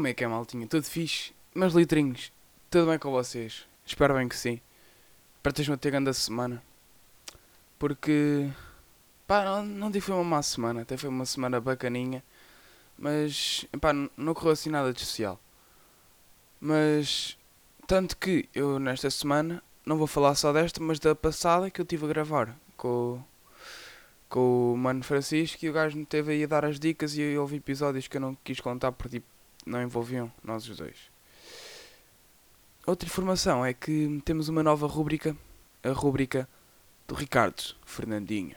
Como é que é, maltinha? Tudo fixe? Meus litrinhos, tudo bem com vocês? Espero bem que sim. Para estejam a ter grande semana. Porque, pá, não, não digo foi uma má semana, até foi uma semana bacaninha. Mas, pá, não correu assim nada de especial. Mas, tanto que eu nesta semana, não vou falar só desta, mas da passada que eu estive a gravar com, com o Mano Francisco e o gajo me teve aí a dar as dicas e eu ouvi episódios que eu não quis contar porque tipo, não envolviam nós os dois. Outra informação é que temos uma nova rúbrica, a rúbrica do Ricardo Fernandinho.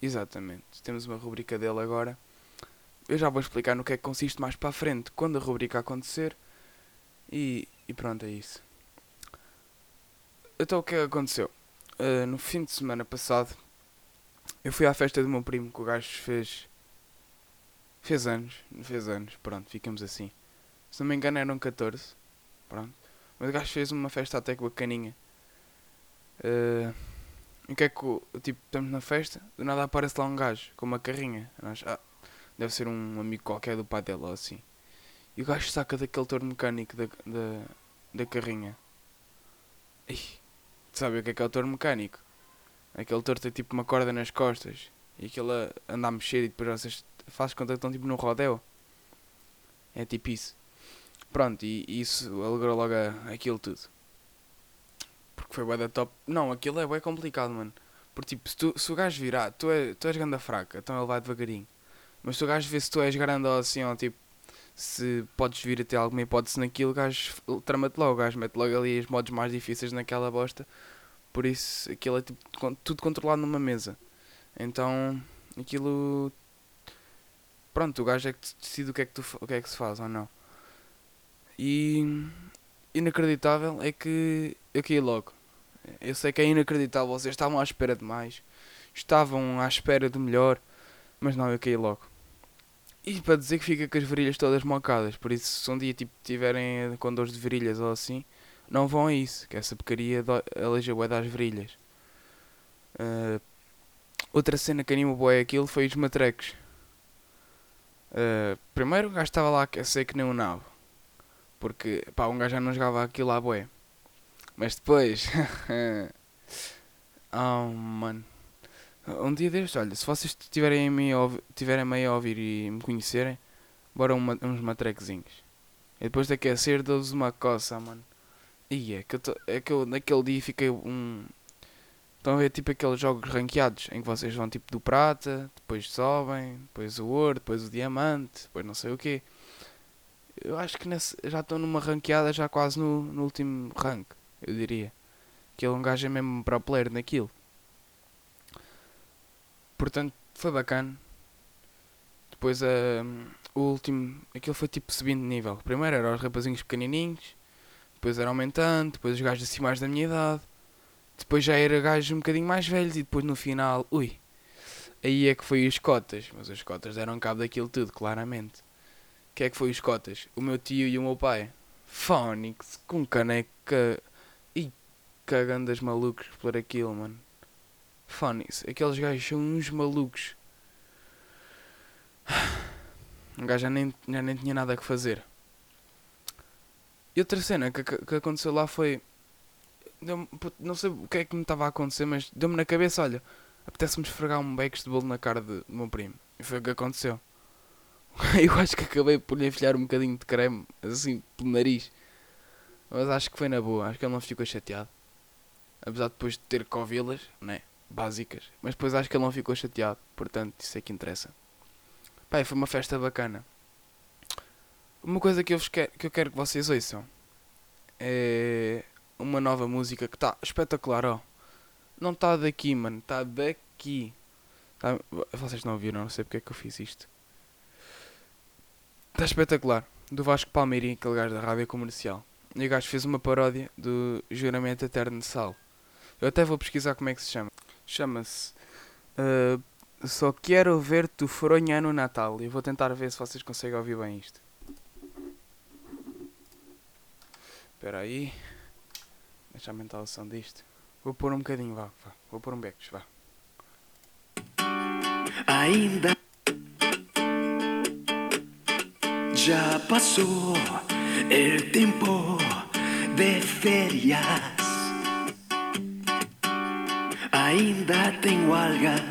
Exatamente, temos uma rúbrica dele agora. Eu já vou explicar no que é que consiste mais para a frente, quando a rúbrica acontecer. E, e pronto, é isso. Então o que é aconteceu? Uh, no fim de semana passado, eu fui à festa do meu primo, que o gajo fez. Fez anos, fez anos, pronto, ficamos assim. Se não me engano eram 14, pronto. Mas o gajo fez uma festa até que bacaninha. Uh, o que é que, tipo, estamos na festa, do nada aparece lá um gajo com uma carrinha. Nós, ah, deve ser um amigo qualquer do pai dele ou assim. E o gajo saca daquele torno mecânico da, da, da carrinha. Ih, sabe o que é que é o torno mecânico? Aquele torno tem tipo uma corda nas costas e aquilo anda a mexer e depois vocês fazem conta que estão tipo no rodeo. É tipo isso. Pronto, e, e isso alegrou logo a, aquilo tudo. Porque foi bué da top. Não, aquilo é bué complicado, mano. Porque tipo, se, tu, se o gajo virar, tu, é, tu és ganda fraca, então ele vai devagarinho. Mas se o gajo vê se tu és grande ou assim, ou tipo, se podes vir a ter alguma hipótese naquilo, o gajo trama-te logo, o gajo mete logo ali os modos mais difíceis naquela bosta. Por isso, aquilo é tipo, tudo controlado numa mesa. Então, aquilo. Pronto, o gajo é que decide o que é que, tu, o que, é que se faz ou não. E. Inacreditável é que eu caí logo. Eu sei que é inacreditável, vocês estavam à espera de mais, estavam à espera de melhor, mas não, eu caí logo. E para dizer que fica com as virilhas todas mocadas, por isso se um dia tipo, tiverem com dores de virilhas ou assim, não vão a isso, que essa porcaria aleja o das virilhas. Uh, outra cena que anima o aquilo foi os matrecos. Uh, primeiro o gajo estava lá a aquecer que nem um nabo. Porque pá, um gajo já não jogava aquilo à boé. Mas depois. oh mano. Um dia destes, olha, se vocês tiverem meio a, tiverem meio a ouvir e me conhecerem, bora uma, uns matrequezinhos. E depois de aquecer, dou-vos uma coça, mano. E é que, eu é que eu naquele dia fiquei um. Estão a ver tipo aqueles jogos ranqueados em que vocês vão tipo do prata, depois sobem, depois o ouro, depois o diamante, depois não sei o quê. Eu acho que nesse, já estou numa ranqueada já quase no, no último rank, eu diria. Que é um gajo é mesmo pro player naquilo. Portanto, foi bacana. Depois uh, o último, aquilo foi tipo subindo de nível. Primeiro eram os rapazinhos pequenininhos, depois era aumentando, depois os gajos assim mais da minha idade, depois já era gajos um bocadinho mais velhos e depois no final, ui, aí é que foi os cotas, mas os cotas deram cabo daquilo tudo, claramente. O que é que foi os cotas? O meu tio e o meu pai. Fónix, com caneca e cagando as malucos por aquilo, mano. Fónix, aqueles gajos são uns malucos. Um gajo já nem, já nem tinha nada a fazer. E outra cena que, que, que aconteceu lá foi. Não sei o que é que me estava a acontecer, mas deu-me na cabeça: olha, apetece-me esfregar um becos de bolo na cara de, do meu primo. E foi o que aconteceu. Eu acho que acabei por lhe enfiar um bocadinho de creme, assim, pelo nariz. Mas acho que foi na boa, acho que ele não ficou chateado. Apesar de depois de ter covilas, né? básicas. Mas depois acho que ele não ficou chateado. Portanto, isso é que interessa. Pai, foi uma festa bacana. Uma coisa que eu, quero, que eu quero que vocês ouçam é uma nova música que está espetacular, ó. Não está daqui, mano. Está daqui. Tá... Vocês não ouviram, não sei porque é que eu fiz isto. Está espetacular. Do Vasco Palmeirinho, aquele gajo da rádio comercial. E o gajo fez uma paródia do Juramento Eterno de Sal. Eu até vou pesquisar como é que se chama. Chama-se uh, Só Quero Ver-te Fronha no Natal. E vou tentar ver se vocês conseguem ouvir bem isto. Espera aí. Deixa aumentar a som disto. Vou pôr um bocadinho, vá. vá. Vou pôr um becos, vá. ya pasó el tiempo de ferias. Ainda tengo algas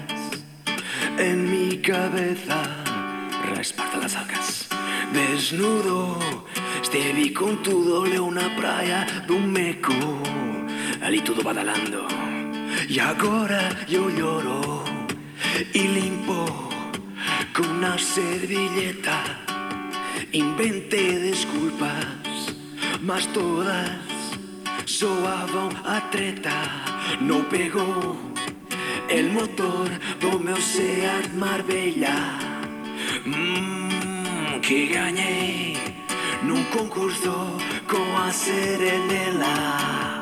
en mi cabeza. Resparta las algas. Desnudo, estevi con todo, leo una praia dun meco. Ali todo badalando. E agora eu lloro e limpo con una servilleta. Inventé desculpas, mas todas soaban a treta. No pegou el motor do meu Seat Marbella. Mmm, que gañei nun concurso coa Serenela.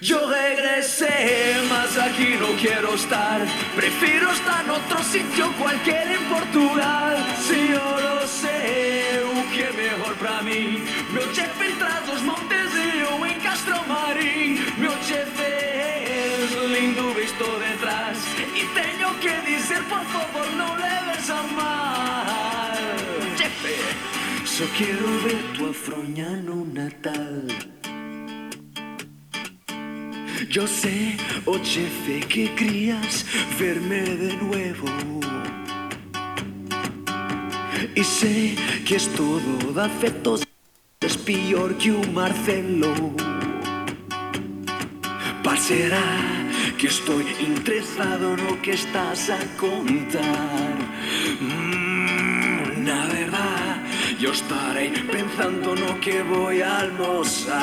Yo regresé, mas aquí no quiero estar. Prefiero estar en otro sitio, cualquier en Portugal. Si yo lo sé, o que é mejor para mí. Meu chefe tras os montes e eu en Castro Marín. Meu chefe es lindo visto detrás. Y tengo que dizer, por favor, no leves a mal. Chefe, só quiero ver tu afroña no Natal. Yo sé, oh jefe, que querías verme de nuevo. Y sé que es todo de es peor que un Marcelo. Pasará que estoy interesado en lo que estás a contar. Mm, verdad, yo estaré pensando en lo que voy a almorzar.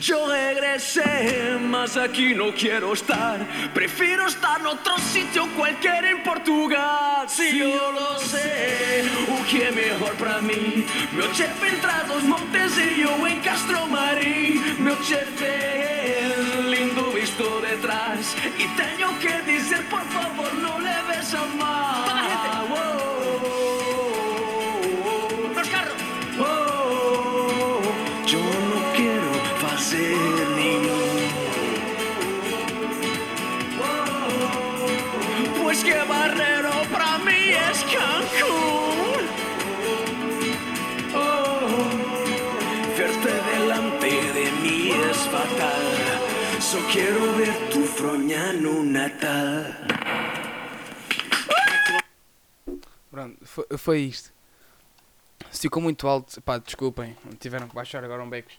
Yo regresé, mas aquí no quiero estar. Prefiero estar en otro sitio, cualquiera en Portugal. Si yo lo sé, o que é mejor para mí. Meu chefe entra dos montes e eu em Castro Marín. Meu chefe lindo visto detrás. Y tengo que dizer, por favor, no leves a mal. Fatal. Só quiero ver tu froña no Natal. Pronto, foi, foi isto. Se ficou muito alto, pá, desculpem, tiveram que baixar agora um becos.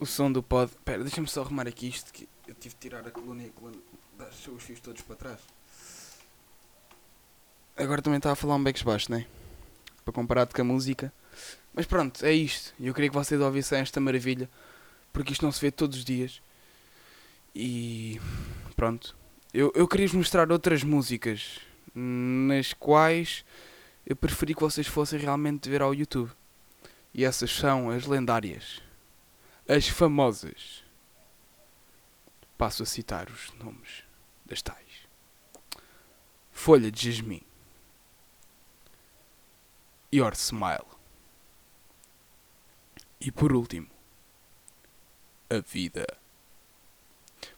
O som do pod. Pera, deixa-me só arrumar aqui isto que eu tive de tirar a coluna e a coluna os fios todos para trás. Agora também estava a falar um becos baixo, né? Para comparar com a música. Mas pronto, é isto. E Eu queria que vocês ouvissem esta maravilha, porque isto não se vê todos os dias. E pronto. Eu, eu queria vos mostrar outras músicas nas quais eu preferi que vocês fossem realmente ver ao YouTube. E essas são as lendárias. As famosas. Passo a citar os nomes das tais. Folha de Jasmim. Your Smile. E por último, a vida.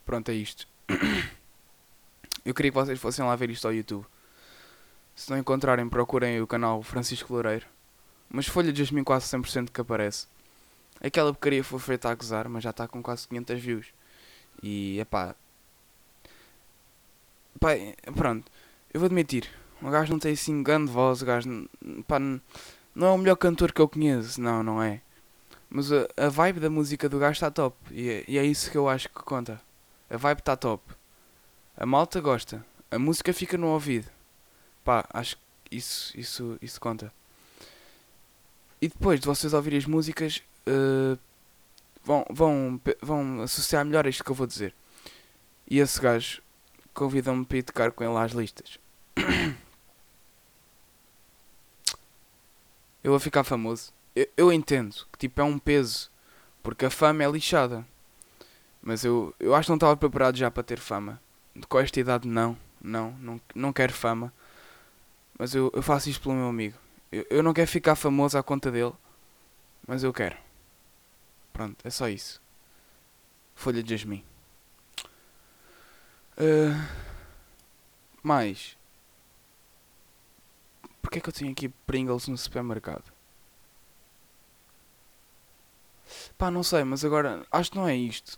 Pronto, é isto. Eu queria que vocês fossem lá ver isto ao YouTube. Se não encontrarem, procurem o canal Francisco Loureiro. Mas Folha de Jasmim quase 100% que aparece. Aquela porcaria foi feita a gozar, mas já está com quase 500 views. E, epá... Pá, é- pronto. Eu vou admitir. O gajo não tem assim grande voz. O gajo, pá, não é o melhor cantor que eu conheço. Não, não é. Mas a, a vibe da música do gajo está top. E é, e é isso que eu acho que conta. A vibe está top. A malta gosta. A música fica no ouvido. Pá, acho que isso, isso, isso conta. E depois de vocês ouvirem as músicas, eh, vão, vão, vão associar melhor a isto que eu vou dizer. E esse gajo convida-me para ir tocar com ele às listas. Eu vou ficar famoso. Eu, eu entendo que tipo é um peso, porque a fama é lixada. Mas eu, eu acho que não estava preparado já para ter fama. Com esta idade não, não, não, não quero fama. Mas eu, eu faço isto pelo meu amigo. Eu, eu não quero ficar famoso à conta dele, mas eu quero. Pronto, é só isso. Folha de jasmim. Uh, mais. Por Porquê é que eu tenho aqui Pringles no supermercado? Pá, não sei, mas agora acho que não é isto.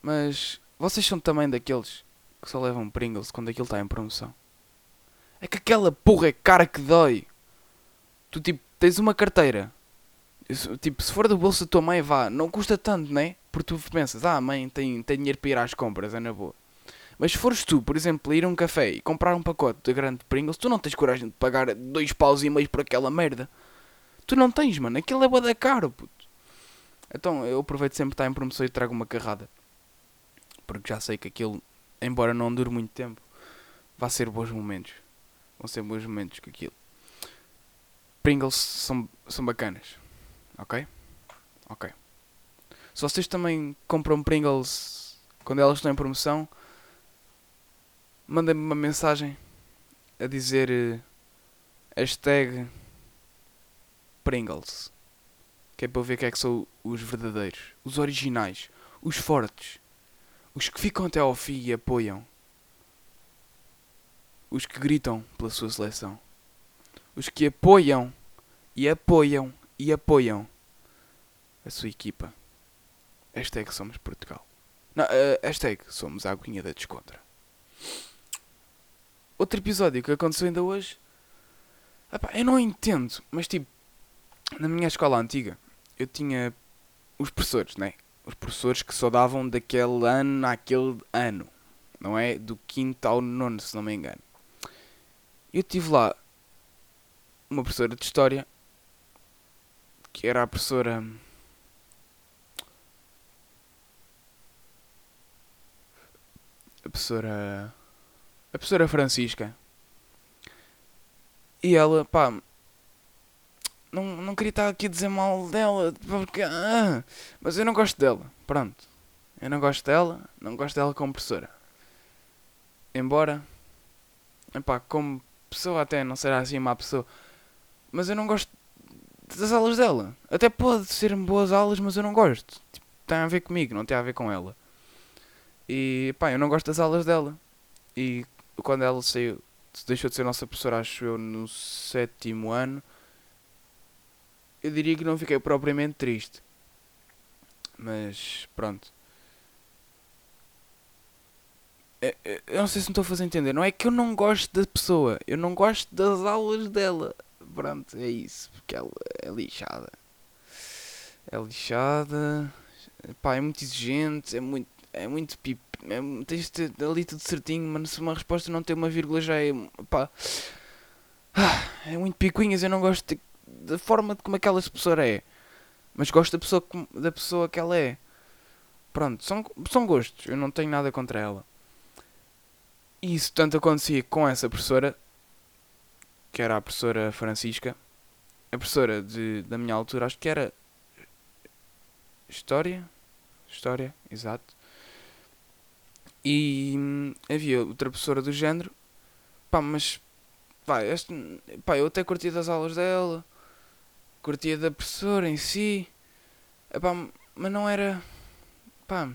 Mas vocês são também daqueles que só levam Pringles quando aquilo está em promoção. É que aquela porra é cara que dói. Tu tipo, tens uma carteira. Tipo, se for do bolso da tua mãe, vá, não custa tanto, né? Porque tu pensas, ah, mãe tem, tem dinheiro para ir às compras, é na boa. Mas se fores tu, por exemplo, ir a um café e comprar um pacote de grande Pringles, tu não tens coragem de pagar dois paus e meio por aquela merda. Tu não tens, mano. Aquilo é bué da caro, puto. Então eu aproveito sempre está em promoção e trago uma carrada. Porque já sei que aquilo, embora não dure muito tempo, vai ser bons momentos. Vão ser bons momentos com aquilo. Pringles são, são bacanas. Ok? Ok. Se vocês também compram Pringles quando elas estão em promoção, mandem-me uma mensagem a dizer eh, hashtag Pringles. Que é para ver quem é que são os verdadeiros, os originais, os fortes, os que ficam até ao fim e apoiam, os que gritam pela sua seleção, os que apoiam e apoiam e apoiam a sua equipa. Hashtag somos Portugal. Não, eh, hashtag somos a aguinha da descontra. Outro episódio que aconteceu ainda hoje. Epá, eu não entendo, mas tipo, na minha escola antiga, eu tinha os professores, né? Os professores que só davam daquele ano àquele ano. Não é? Do quinto ao nono, se não me engano. Eu tive lá uma professora de História que era a professora. A professora. A professora Francisca. E ela, pá. Não, não queria estar aqui a dizer mal dela, porque. ah, mas eu não gosto dela. Pronto. Eu não gosto dela, não gosto dela como professora. Embora. Epá, como pessoa até não será assim má pessoa. Mas eu não gosto das aulas dela. Até pode ser boas aulas, mas eu não gosto. Tipo, tem a ver comigo, não tem a ver com ela. E pá, eu não gosto das aulas dela. E quando ela saiu, deixou de ser nossa professora, acho eu, no sétimo ano, eu diria que não fiquei propriamente triste. Mas pronto. É- é- Eu não sei se me estou a fazer entender. Não é que eu não gosto da pessoa, eu não gosto das aulas dela. Pronto, é isso. Porque ela é lixada. É lixada. Pá, é muito exigente. É muito. É muito pip. É, tens de ter ali tudo certinho, mas se uma resposta não tem uma vírgula já é. Pá. Ah, É muito picuinhas. Eu não gosto de- da forma de como aquela professora é. Mas gosto da pessoa, da pessoa que ela é. Pronto, são, são gostos. Eu não tenho nada contra ela. E isso tanto acontecia com essa professora, que era a professora Francisca, a professora de, da minha altura, acho que era História. História, exato. E hum, havia outra professora do género, pá, mas pá, este, pá, eu até curtia das aulas dela, curtia da professora em si, Epá, mas não era, pá,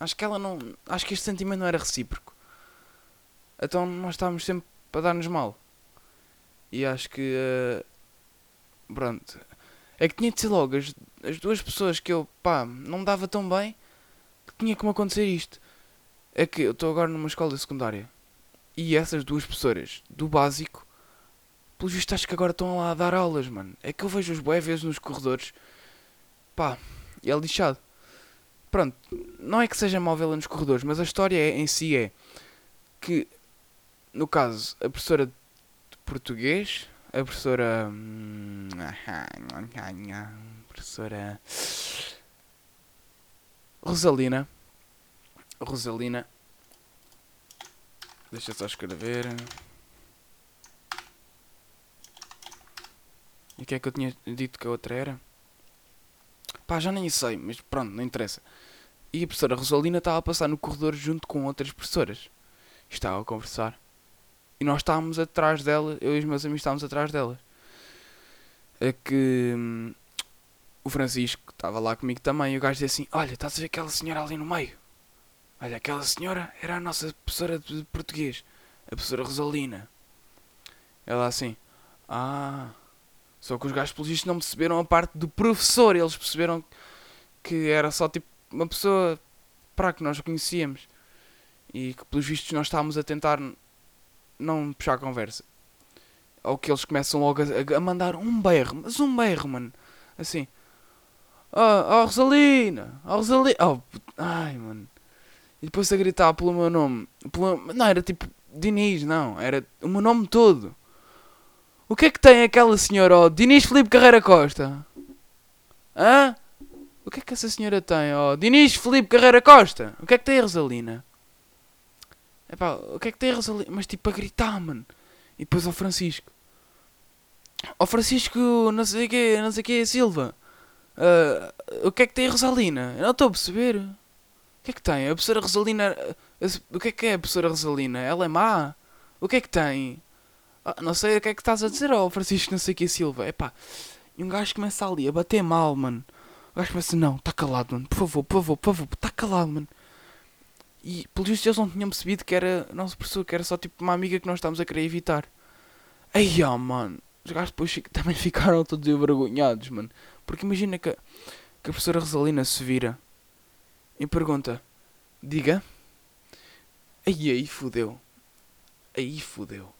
acho que ela não, acho que este sentimento não era recíproco. Então nós estávamos sempre para dar-nos mal. E acho que. eh, pronto. É que tinha de ser logo as, as duas pessoas que eu, pá, não me dava tão bem que tinha me acontecer isto. É que eu estou agora numa escola secundária. E essas duas professoras do básico, pelos vistos acho que agora estão lá a dar aulas, mano. É que eu vejo os bué vezes nos corredores. Pá, é lixado. Pronto, não é que seja mal vê-la nos corredores, mas a história é- em si é que, no caso, a professora de português, a professora. hum, professora. Rosalina. Rosalina. Deixa só escrever. E o que é que eu tinha dito que a outra era? Pá, já nem sei, mas pronto, não interessa. E a professora Rosalina estava a passar no corredor junto com outras professoras. Estava a conversar. E nós estávamos atrás dela, eu e os meus amigos estávamos atrás dela. É que hum, o Francisco estava lá comigo também e o gajo disse assim: Olha, estás a ver aquela senhora ali no meio? Olha, aquela senhora era a nossa professora de português, a professora Rosalina. Ela assim: Ah. Só que os gajos vistos não perceberam a parte do professor. Eles perceberam que era só tipo uma pessoa para que nós conhecíamos. E que pelos vistos nós estávamos a tentar não puxar a conversa. Ou que eles começam logo a, a mandar um berro, mas um berro, mano. Assim. Oh, oh Rosalina! Oh Rosalina! Oh, ai, mano. E depois a gritar pelo meu nome. Pelo, não, era tipo Diniz, não. Era o meu nome todo. O que é que tem aquela senhora, ó? Oh, Felipe Carreira Costa? Hã? O que é que essa senhora tem, ó? Oh, Felipe Carreira Costa? O que é que tem a Rosalina? Epá, o que é que tem a Rosalina? Mas tipo a gritar, mano. E depois ao Francisco. Ao Francisco, não sei o que, não sei o que, Silva. Uh, o que é que tem a Rosalina? Eu não estou a perceber. O que é que tem? A professora Rosalina. O que é que é a professora Rosalina? Ela é má? O que é que tem? Ah, não sei o que é que estás a dizer ao Francisco, não sei o que, Silva. Epá. E um gajo começa ali a bater mal, mano. O gajo começa, não, está calado, mano. Por favor, por favor, por favor, está calado, mano. E pelo visto eles não tinham percebido que era a nossa pessoa, que era só tipo uma amiga que nós estávamos a querer evitar. Aí, ó, mano. Os gajos depois também ficaram todos envergonhados, mano. Porque imagina que, que a professora Rosalina se vira e pergunta: Diga. Aí, aí fudeu. Aí fudeu.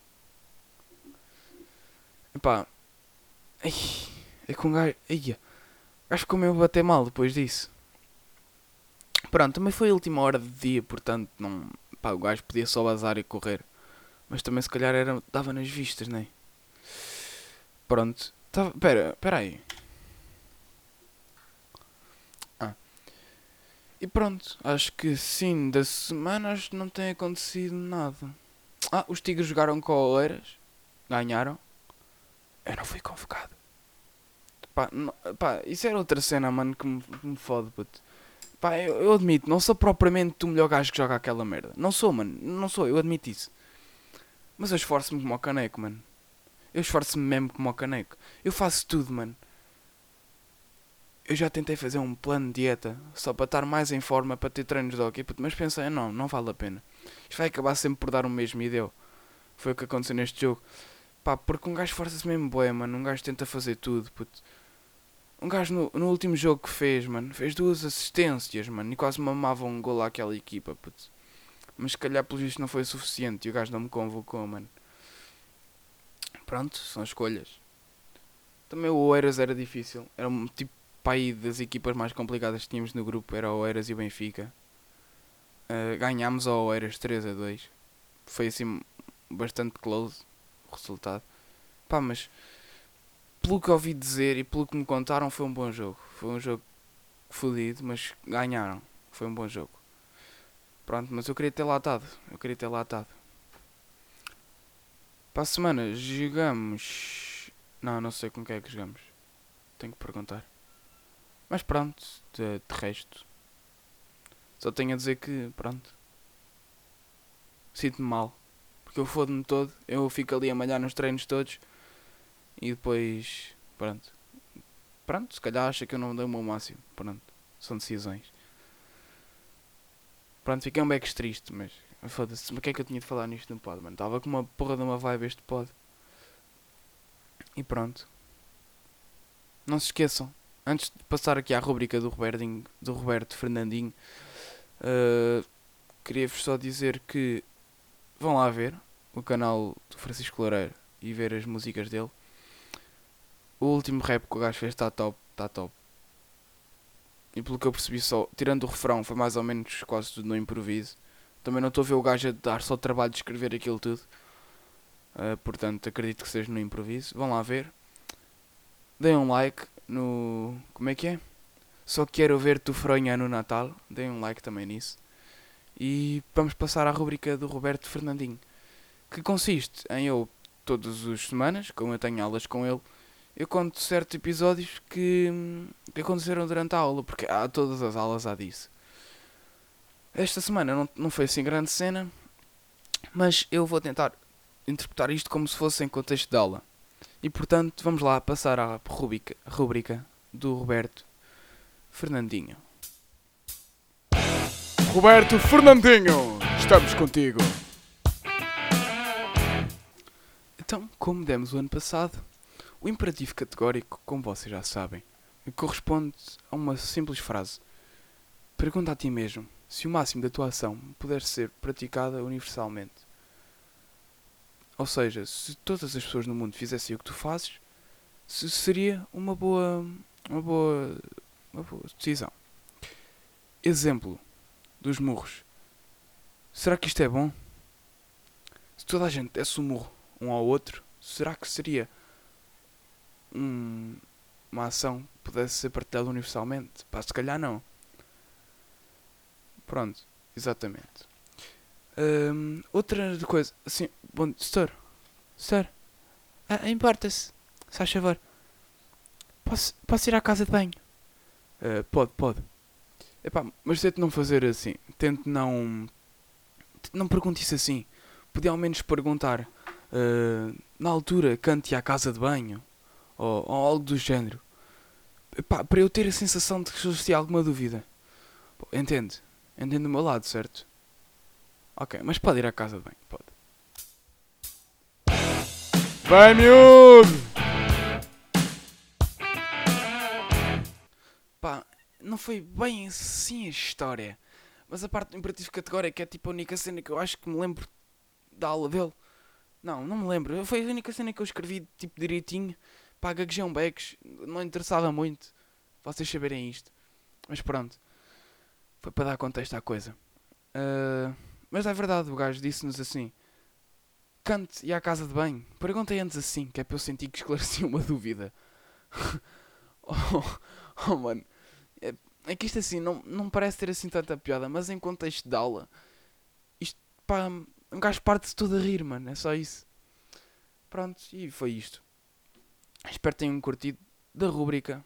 Epá. Ai, é com um gajo. Ai, ficou mesmo a bater mal depois disso. Pronto, também foi a última hora do dia, portanto, não. Pá, o gajo podia só vazar e correr. Mas também se calhar era, dava nas vistas, né? Pronto. Tava, pera, pera aí. Ah. E pronto, acho que sim, da semana acho que não tem acontecido nada. Ah, os Tigres jogaram com o Oeiras. Ganharam. Eu não fui convocado. Pá, não, pá, isso era outra cena, mano, que me, me fode, puto. Pá, eu, eu, admito, não sou propriamente o melhor gajo que joga aquela merda. Não sou, mano. Não sou, eu admito isso. Mas eu esforço-me como o caneco, mano. Eu esforço-me mesmo como o caneco. Eu faço tudo, mano. Eu já tentei fazer um plano de dieta só para estar mais em forma para ter treinos de hockey, mas pensei, não, não vale a pena. Isto vai acabar sempre por dar o mesmo deu. Foi o que aconteceu neste jogo. Pá, porque um gajo esforça-se mesmo bué, mano. Um gajo tenta fazer tudo, puto. Um gajo no, no último jogo que fez, mano, fez duas assistências, mano, e quase mamava um gol àquela equipa, puto. Mas se calhar pelo visto não foi suficiente e o gajo não me convocou, mano. Pronto, são escolhas. Também o Oeiras era difícil. Era um tipo pai das equipas mais complicadas que tínhamos no grupo. Era o Oeiras e o Benfica. Uh, ganhámos ao Oeiras 3 a 2. Foi assim bastante close resultado. Pá, mas pelo que ouvi dizer e pelo que me contaram, foi um bom jogo. Foi um jogo fodido, mas ganharam. Foi um bom jogo. Pronto, mas eu queria ter latado. Eu queria ter latado. Para a semana jogamos. Não, não sei com quem é que jogamos. Tenho que perguntar. Mas pronto, de, de resto. Só tenho a dizer que, pronto. Sinto-me mal. Porque eu fodo-me todo. Eu fico ali a malhar nos treinos todos e depois, pronto. Pronto, se calhar acha que eu não dei o meu máximo. Pronto, são decisões. Pronto, fiquei um beco triste, mas foda-se. Mas o que é que eu tinha de falar nisto no pod, mano? Estava com uma porra de uma vibe este pod. E pronto. Não se esqueçam, antes de passar aqui à rubrica do, do Roberto Fernandinho, uh, queria-vos só dizer que vão lá ver o canal do Francisco Loureiro e ver as músicas dele. O último rap que o gajo fez está top, está top. E pelo que eu percebi só, tirando o refrão, foi mais ou menos quase tudo no improviso. Também não estou a ver o gajo a dar só trabalho de escrever aquilo tudo. Uh, portanto, acredito que seja no improviso. Vão lá ver. Deem um like no. Como é que é? Só quero ver-te fronha no Natal. Deem um like também nisso. E vamos passar à rubrica do Roberto Fernandinho. Que consiste em eu, todas as semanas, como eu tenho aulas com ele, eu conto certos episódios que, que aconteceram durante a aula, porque há todas as aulas há disso. Esta semana não, não foi assim grande cena, mas eu vou tentar interpretar isto como se fosse em contexto de aula. E portanto, vamos lá passar à rubrica, rubrica do Roberto Fernandinho. Roberto Fernandinho, estamos contigo. Então, como demos o ano passado, O imperativo categórico, como vocês já sabem, corresponde a uma simples frase. Pergunta a ti mesmo se o máximo da tua ação puder ser praticada universalmente. Ou seja, se todas as pessoas no mundo fizessem o que tu fazes, se seria uma boa, uma boa, uma boa decisão. Exemplo dos murros. Será que isto é bom? Se toda a gente desse um murro um ao outro, será que seria um, uma ação que pudesse ser partilhada universalmente? Pá, se calhar não. Pronto, exatamente. Hum, outra coisa, assim, bom, Sir, Sir, ah, importa-se, se faz favor, posso, posso ir à casa de banho? Uh, pode, pode. Epá, mas tente não fazer assim, tente não, não pergunte isso assim. Podia ao menos perguntar, uh, na altura, cante à casa de banho, ou, ou algo do género. Epá, para eu ter a sensação de que existia alguma dúvida. Entende? Entende do meu lado, certo? Ok, mas pode ir à casa de banho, pode. Vai, miúdo! Não foi bem assim a história. Mas a parte do imperativo categórico é tipo a única cena que eu acho que me lembro da aula dele. Não, não me lembro. Foi a única cena que eu escrevi tipo direitinho. Gaguejei um becos. Não interessava muito vocês saberem isto. Mas pronto. Foi para dar contexto à coisa. Uh, mas é verdade, o gajo disse-nos assim: Cante e à casa de banho. Perguntei antes assim, que é para eu sentir que esclareci uma dúvida. oh, oh, mano. É, que isto assim não, não parece ter assim tanta piada, mas em contexto de aula, isto pá, um gajo parte-se todo a rir, mano. É só isso. Pronto, e foi isto. Espero que tenham curtido da rúbrica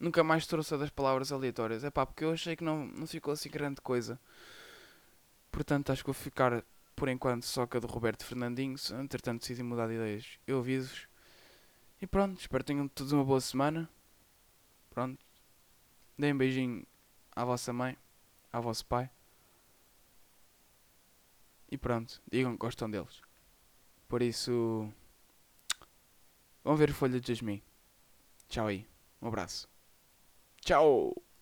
Nunca mais trouxe das palavras aleatórias. É pá, porque eu achei que não, não ficou assim grande coisa. Portanto, acho que vou ficar por enquanto só com a do Roberto Fernandinho. Entretanto decidi mudar de ideias, eu aviso-vos. E pronto, espero que tenham todos uma boa semana. Pronto. Deem um beijinho à vossa mãe, ao vosso pai. E pronto, digam que gostam deles. Por isso, vão ver Folha de Jasmim. Tchau aí. Um abraço. Tchau!